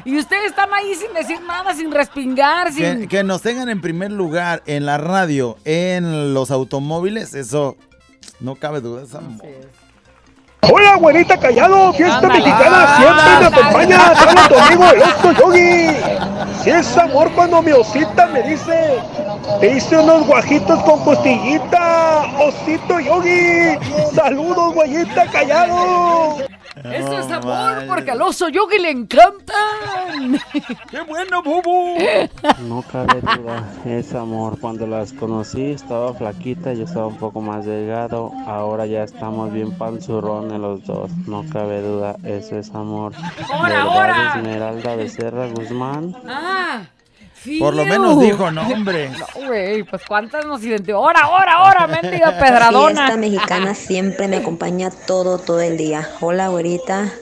Y ustedes están ahí sin decir nada, sin respingar, sin...
Que, que nos tengan en primer lugar en la radio, en los automóviles, eso no cabe duda, es amor.
Hola, güerita callado, fiesta
Ándale.
mexicana, siempre me acompaña, habla tu amigo el oso yogi. Si es amor cuando mi osita me dice, te hice unos guajitos con costillita, osito yogi. Saludos, güeyita callado.
Eso es amor, porque al oso yogi le encantan.
¡Qué bueno, Bubu!
No cabe duda, es amor. Cuando las conocí estaba flaquita, yo estaba un poco más delgado. Ahora ya estamos bien panzurrones los dos. No cabe duda, eso es amor.
¡Hora,
¿Verdad,
hora!
Esmeralda Becerra Guzmán?
Ah,
Por lo menos dijo nombre.
No, güey, pues cuántas nos identificó. Ahora, ahora, ahora, mendiga pedradona.
Fiesta mexicana siempre me acompaña todo, todo el día. Hola, güerita.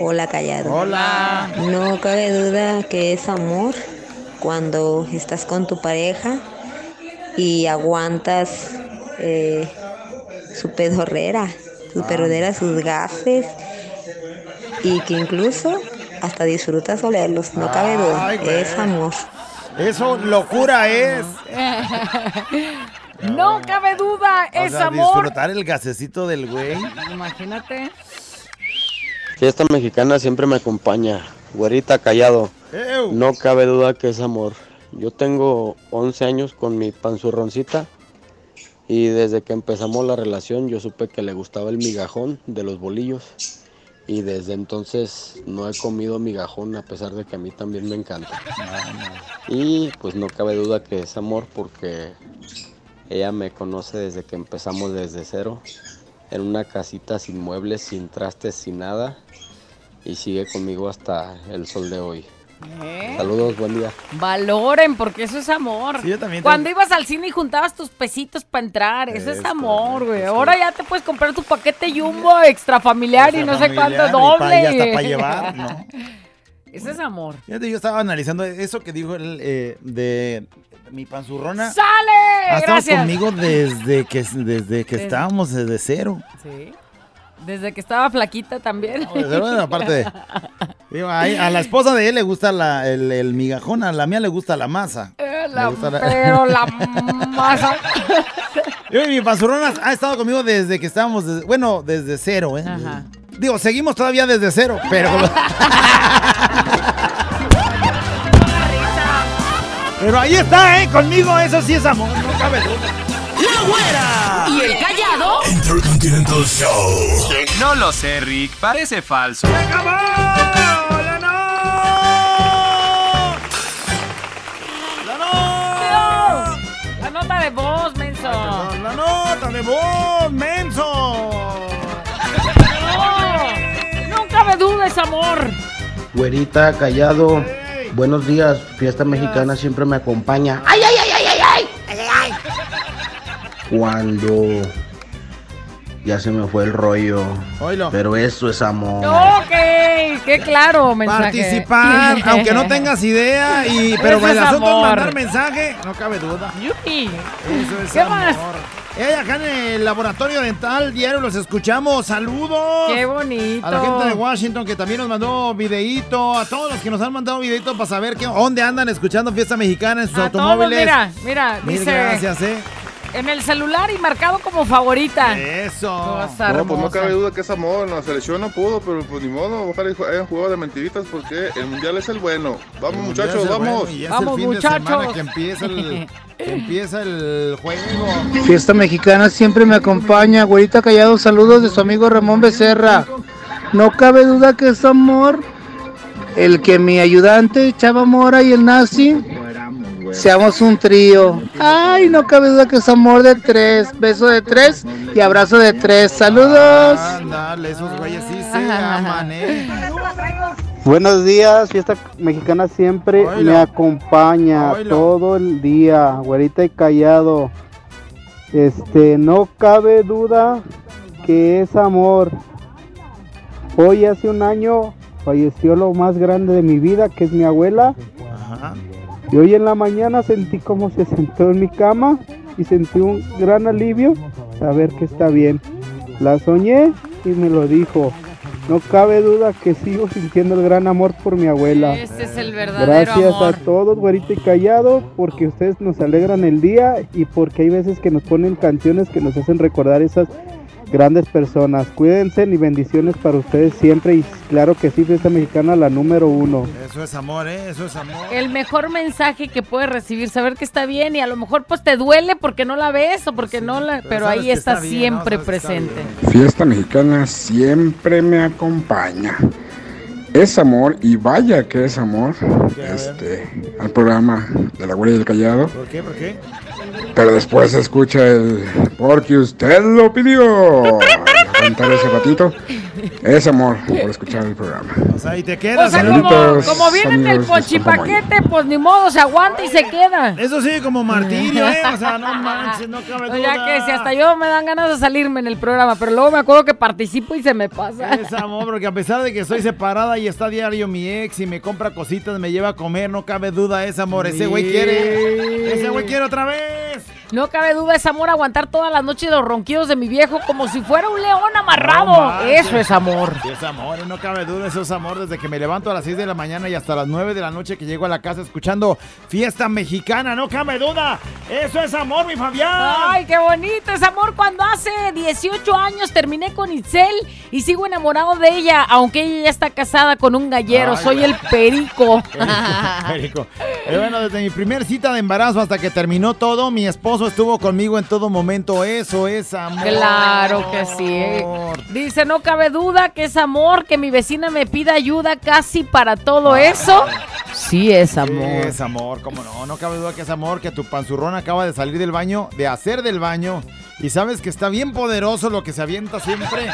Hola, callado.
Hola.
No cabe duda que es amor cuando estás con tu pareja y aguantas eh, su pedorrera, su pedorrera, sus gases y que incluso hasta disfrutas olerlos. No cabe duda.
Ay.
Es amor.
Eso locura es.
No cabe duda,
O
es
sea,
amor.
disfrutar el gasecito del güey.
Imagínate.
Fiesta mexicana siempre me acompaña. Güerita callado.
Ew.
No cabe duda que es amor. Yo tengo 11 años con mi panzurroncita y desde que empezamos la relación yo supe que le gustaba el migajón de los bolillos y desde entonces no he comido migajón a pesar de que a mí también me encanta. Y pues no cabe duda que es amor porque ella me conoce desde que empezamos desde cero en una casita sin muebles, sin trastes, sin nada y sigue conmigo hasta el sol de hoy.
¿Eh?
Saludos, buen día.
Valoren, porque eso es amor.
Sí, yo también
Cuando
tengo-
ibas al cine y juntabas tus pesitos para entrar, eso es
Es
amor, güey. Ahora ya te puedes comprar tu paquete jumbo extra familiar y no sé cuánto doble.
pa- y hasta para llevar, ¿no?
Eso es amor.
Fíjate, yo estaba analizando eso que dijo él eh, de mi panzurrona.
¡Sale!
Ha estado
Gracias.
conmigo desde que, desde que estábamos desde cero.
Sí. Desde que estaba flaquita también.
Desde- bueno, aparte de- Digo, ahí, a la esposa de él le gusta la- el, el migajón, a la mía le gusta la masa.
Eh,
Le
la-
gusta la-
Pero la masa.
Yo y mi panzurrona ha estado conmigo desde que estábamos, desde- bueno, desde cero, ¿eh?
Ajá.
Digo, seguimos todavía desde cero, pero... pero ahí está, ¿eh? Conmigo, eso sí es amor, no cabe duda.
¡La güera!
¿Y el callado?
Intercontinental Show.
No lo sé, Rick. Parece falso.
La de menso. No, nunca me dudes, amor.
Güerita, callado. Buenos días. Fiesta mexicana siempre me acompaña. ¡Ay, ay, ay, ay, ay! ay! ¡Ay, ay! Cuando ya se me fue el rollo.
Oílo.
Pero eso es amor.
Ok, qué claro mensaje.
Participar, aunque no tengas idea, y, pero el
es
asunto es
amor.
mandar mensaje, no cabe duda.
Yupi.
Eso es
¿Qué
amor.
más?
Eh, acá en el laboratorio dental diario los escuchamos. Saludos.
Qué bonito.
A la gente de Washington que también nos mandó videíto. A todos los que nos han mandado videito para saber qué, dónde andan escuchando fiesta mexicana en sus
A todos,
automóviles.
mira, mira,
Mil
dice
gracias, eh.
En el celular y marcado como favorita.
Eso.
No, pues no cabe duda que es amor. La selección no pudo, pero pues ni modo. Ojalá hayan jugado de mentiritas porque el mundial es el bueno. Vamos,
El
muchachos,
el
vamos.
bueno y es el fin de semana que empieza el, que empieza el juego.
Fiesta mexicana siempre me acompaña. Güerita Callado, saludos de su amigo Ramón Becerra. No cabe duda que es amor el que mi ayudante Chava Mora y el nazi seamos un trío. Ay, no cabe duda que es amor de tres. Beso de tres y abrazo de tres. Saludos.
Ándale, esos güeyes sí se aman, eh.
Buenos días, fiesta mexicana siempre me acompaña todo el día, güerita y callado. Este, no cabe duda que es amor. Hoy hace un año falleció lo más grande de mi vida, que es mi abuela.
Ajá.
Y hoy en la mañana sentí como se sentó en mi cama y sentí un gran alivio saber que está bien. La soñé y me lo dijo. No cabe duda que sigo sintiendo el gran amor por mi abuela.
Ese es el verdadero
Gracias
amor.
a todos, güerito y callado, porque ustedes nos alegran el día y porque hay veces que nos ponen canciones que nos hacen recordar esas grandes personas. Cuídense y bendiciones para ustedes siempre y claro que sí, fiesta mexicana la número uno.
Eso es amor, ¿eh? Eso es amor.
El mejor mensaje que puedes recibir, saber que está bien y a lo mejor pues te duele porque no la ves o porque no la... Pero, ahí está,
está bien, ¿no?
siempre
está
presente.
Fiesta mexicana siempre me acompaña. Es amor y vaya que es amor. Este, al programa de la Guardia del Callado.
¿Por qué? ¿Por qué?
Pero después se escucha el porque usted lo pidió. Cantar ese ratito. Es amor por escuchar el programa.
O sea, y te
O
quedas.
sea,
en
como, como viene en el
amigos de
ponchipaquete, pues ni modo, se aguanta y se queda.
Eso sí, como martirio, ¿eh? O sea, no manches, no cabe
O
duda.
sea que si hasta yo me dan ganas de salirme en el programa, pero luego me acuerdo que participo y se me pasa.
Es amor, porque a pesar de que estoy separada y está diario mi ex y me compra cositas, me lleva a comer, no cabe duda, es amor. Ese güey quiere. Ese güey quiere otra vez.
No cabe duda, es amor aguantar todas las noches los ronquidos de mi viejo como si fuera un león amarrado.
No manches.
Eso es amor.
Es amor, no cabe duda, eso es amor desde que me levanto a las 6 de la mañana y hasta las 9 de la noche que llego a la casa escuchando fiesta mexicana, no cabe duda. Eso es amor, mi Fabián.
Ay, qué bonito es amor. Cuando hace 18 años terminé con Itzel y sigo enamorado de ella, aunque ella ya está casada con un gallero.
Ay,
Soy el perico.
Perico. Pero bueno, desde mi primer cita de embarazo hasta que terminó todo, mi esposo estuvo conmigo en todo momento. Eso es amor.
Claro que sí. Dice, no cabe duda que es amor, que mi vecina me pida ayuda casi para todo eso. Sí es amor.
Es amor, cómo no, no cabe duda que es amor, que tu panzurrón acaba de salir del baño, de hacer del baño, y sabes que está bien poderoso lo que se avienta siempre,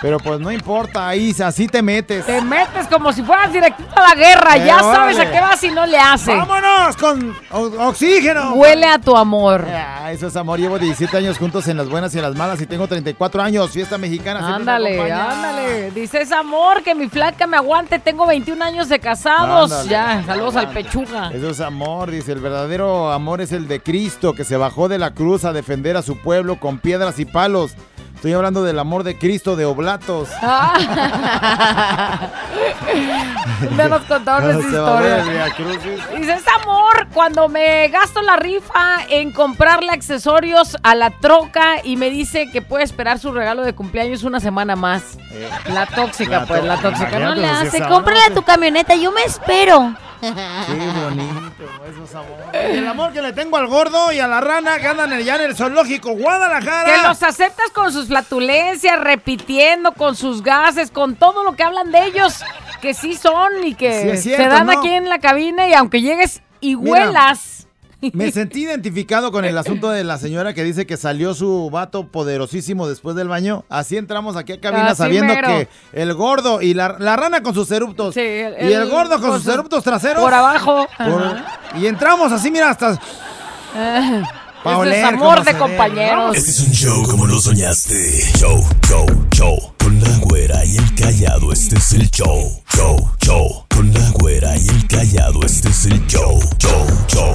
pero pues no importa, ahí así te metes.
Te metes como si fueras directito a la guerra.
Eh,
ya sabes a qué vas y no le hace.
¡Vámonos con oxígeno!
Huele a tu amor.
Ah, eso es amor, llevo 17 años juntos en las buenas y en las malas y tengo 34 años, fiesta mexicana. siempre me
Ándale, ándale. Es amor, que mi flaca me aguante. Tengo 21 años de casados.
Ándale,
ya, saludos al
ándale.
pechuga.
Eso es amor, dice. El verdadero amor es el de Cristo, que se bajó de la cruz a defender a su pueblo con piedras y palos. Estoy hablando del amor de Cristo de Oblatos.
Ah. Ya nos contaron esa historia. Dice, es amor cuando me gasto la rifa en comprarle accesorios a la troca y me dice que puede esperar su regalo de cumpleaños una semana más. La tóxica,
La
pues, la tóxica. No
imagínate,
le
pues,
hace, cómprale a tu camioneta, yo me espero.
Qué bonito, eso es amor. Y el amor que le tengo al gordo y a la rana que andan allá en el zoológico Guadalajara.
Que los aceptas con sus flatulencias, repitiendo, con sus gases, con todo lo que hablan de ellos, que sí son y que
Sí es cierto,
se dan
¿no?
aquí en la cabina y aunque llegues y
Mira,
huelas.
Me sentí identificado con el asunto de la señora que dice que salió su vato poderosísimo después del baño. Así entramos aquí a cabina
Así
sabiendo
mero.
que el gordo y la, la rana con sus eruptos y el,
el-
gordo con,
con
sus
sus-
eruptos traseros.
por abajo.
Por- y entramos así, mira, hasta... Pa'
Eso es amor de compañeros.
Este es un show como lo soñaste. Show, show, show. Con la güera y el callado, este es el show. Show, show. Con la güera y el callado, este es el show. Show, show.